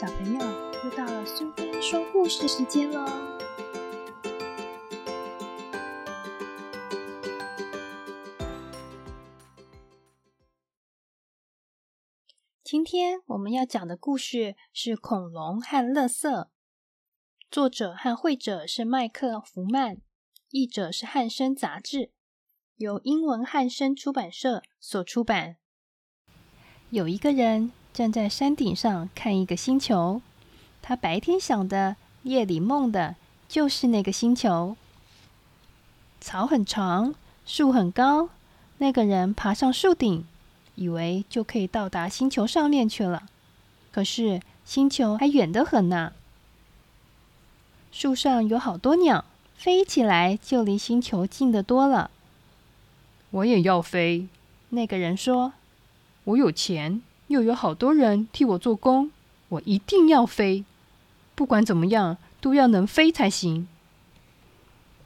小朋友，又到了苏菲说故事时间喽！今天我们要讲的故事是《恐龙和乐色》，作者和绘者是麦克·福曼，译者是汉生杂志，由英文汉生出版社所出版。有一个人。站在山顶上看一个星球，他白天想的，夜里梦的，就是那个星球。草很长，树很高。那个人爬上树顶，以为就可以到达星球上面去了。可是星球还远得很呢。树上有好多鸟，飞起来就离星球近得多了。我也要飞，那个人说：“我有钱。”又有好多人替我做工，我一定要飞。不管怎么样，都要能飞才行。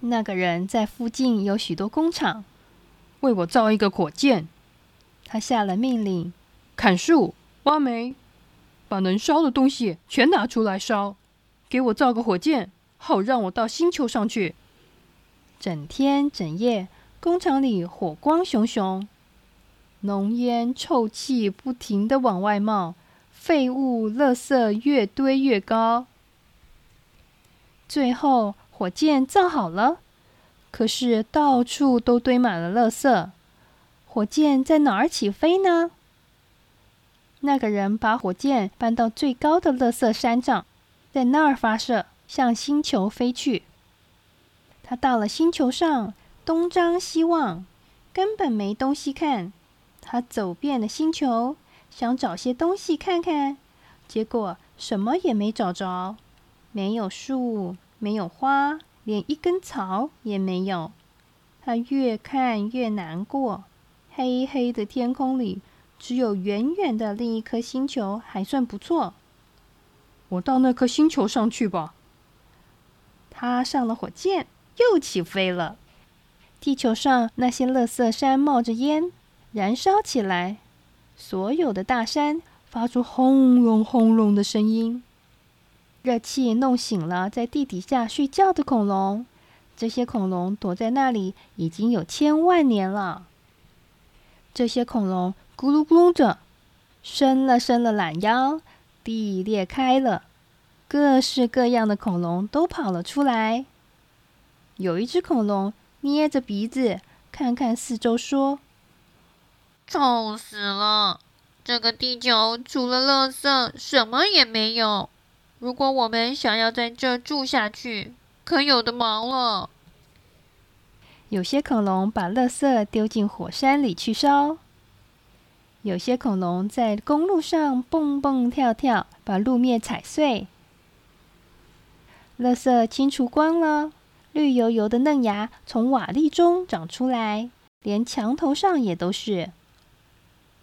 那个人在附近有许多工厂，为我造一个火箭。他下了命令：砍树、挖煤，把能烧的东西全拿出来烧，给我造个火箭，好让我到星球上去。整天整夜，工厂里火光熊熊。浓烟臭气不停的往外冒，废物垃圾越堆越高。最后，火箭造好了，可是到处都堆满了垃圾。火箭在哪儿起飞呢？那个人把火箭搬到最高的垃圾山上，在那儿发射，向星球飞去。他到了星球上，东张西望，根本没东西看。他走遍了星球，想找些东西看看，结果什么也没找着。没有树，没有花，连一根草也没有。他越看越难过。黑黑的天空里，只有远远的另一颗星球还算不错。我到那颗星球上去吧。他上了火箭，又起飞了。地球上那些垃圾山冒着烟。燃烧起来，所有的大山发出轰隆轰隆的声音。热气弄醒了在地底下睡觉的恐龙，这些恐龙躲在那里已经有千万年了。这些恐龙咕噜咕噜着，伸了伸了懒腰，地裂开了，各式各样的恐龙都跑了出来。有一只恐龙捏着鼻子，看看四周，说。臭死了！这个地球除了垃圾，什么也没有。如果我们想要在这住下去，可有的忙了。有些恐龙把垃圾丢进火山里去烧，有些恐龙在公路上蹦蹦跳跳，把路面踩碎。垃圾清除光了，绿油油的嫩芽从瓦砾中长出来，连墙头上也都是。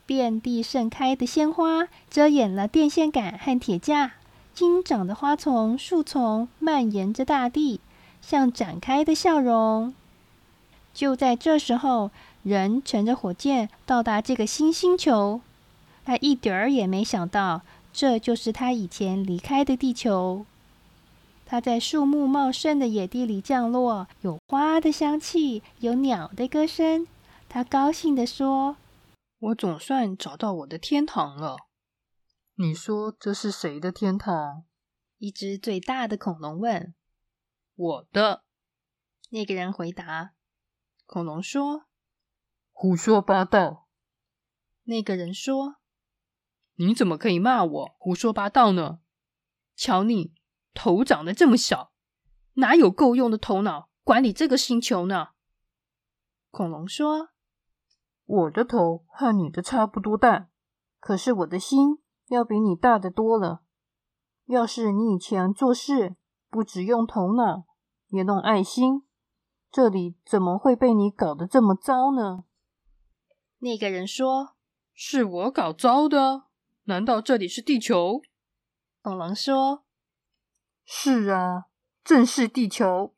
遍地盛开的鲜花遮掩了电线杆和铁架，金长的花丛、树丛蔓延着大地，像展开的笑容。就在这时候，人乘着火箭到达这个新星球，他一点儿也没想到，这就是他以前离开的地球。他在树木茂盛的野地里降落，有花的香气，有鸟的歌声。他高兴地说。我总算找到我的天堂了。你说这是谁的天堂？一只最大的恐龙问。我的。那个人回答。恐龙说：“胡说八道。”那个人说：“你怎么可以骂我胡说八道呢？瞧你头长得这么小，哪有够用的头脑管理这个星球呢？”恐龙说。我的头和你的差不多大，可是我的心要比你大得多了。要是你以前做事不只用头脑，也弄爱心，这里怎么会被你搞得这么糟呢？那个人说：“是我搞糟的？难道这里是地球？”恐龙说：“是啊，正是地球。”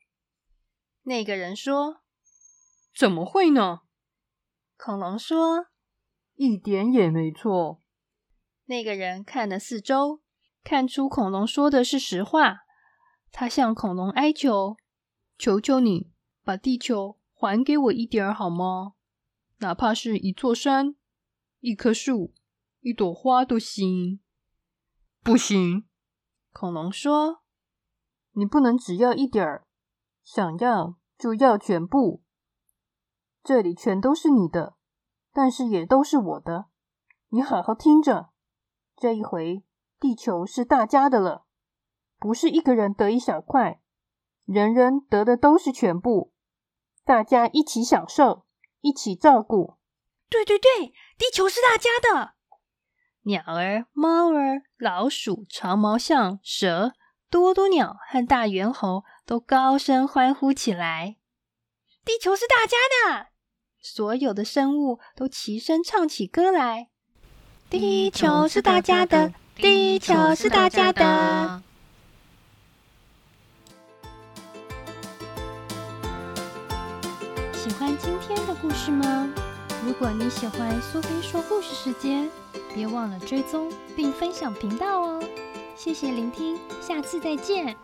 那个人说：“怎么会呢？”恐龙说：“一点也没错。”那个人看了四周，看出恐龙说的是实话，他向恐龙哀求：“求求你，把地球还给我一点儿好吗？哪怕是一座山、一棵树、一朵花都行。”不行，恐龙说：“你不能只要一点儿，想要就要全部。这里全都是你的，但是也都是我的。你好好听着，这一回。”地球是大家的了，不是一个人得一小块，人人得的都是全部，大家一起享受，一起照顾。对对对，地球是大家的。鸟儿、猫儿、老鼠、长毛象、蛇、多多鸟和大猿猴都高声欢呼起来：“地球是大家的！”所有的生物都齐声唱起歌来：“地球是大家的。”地球是大家的。喜欢今天的故事吗？如果你喜欢苏菲说故事时间，别忘了追踪并分享频道哦。谢谢聆听，下次再见。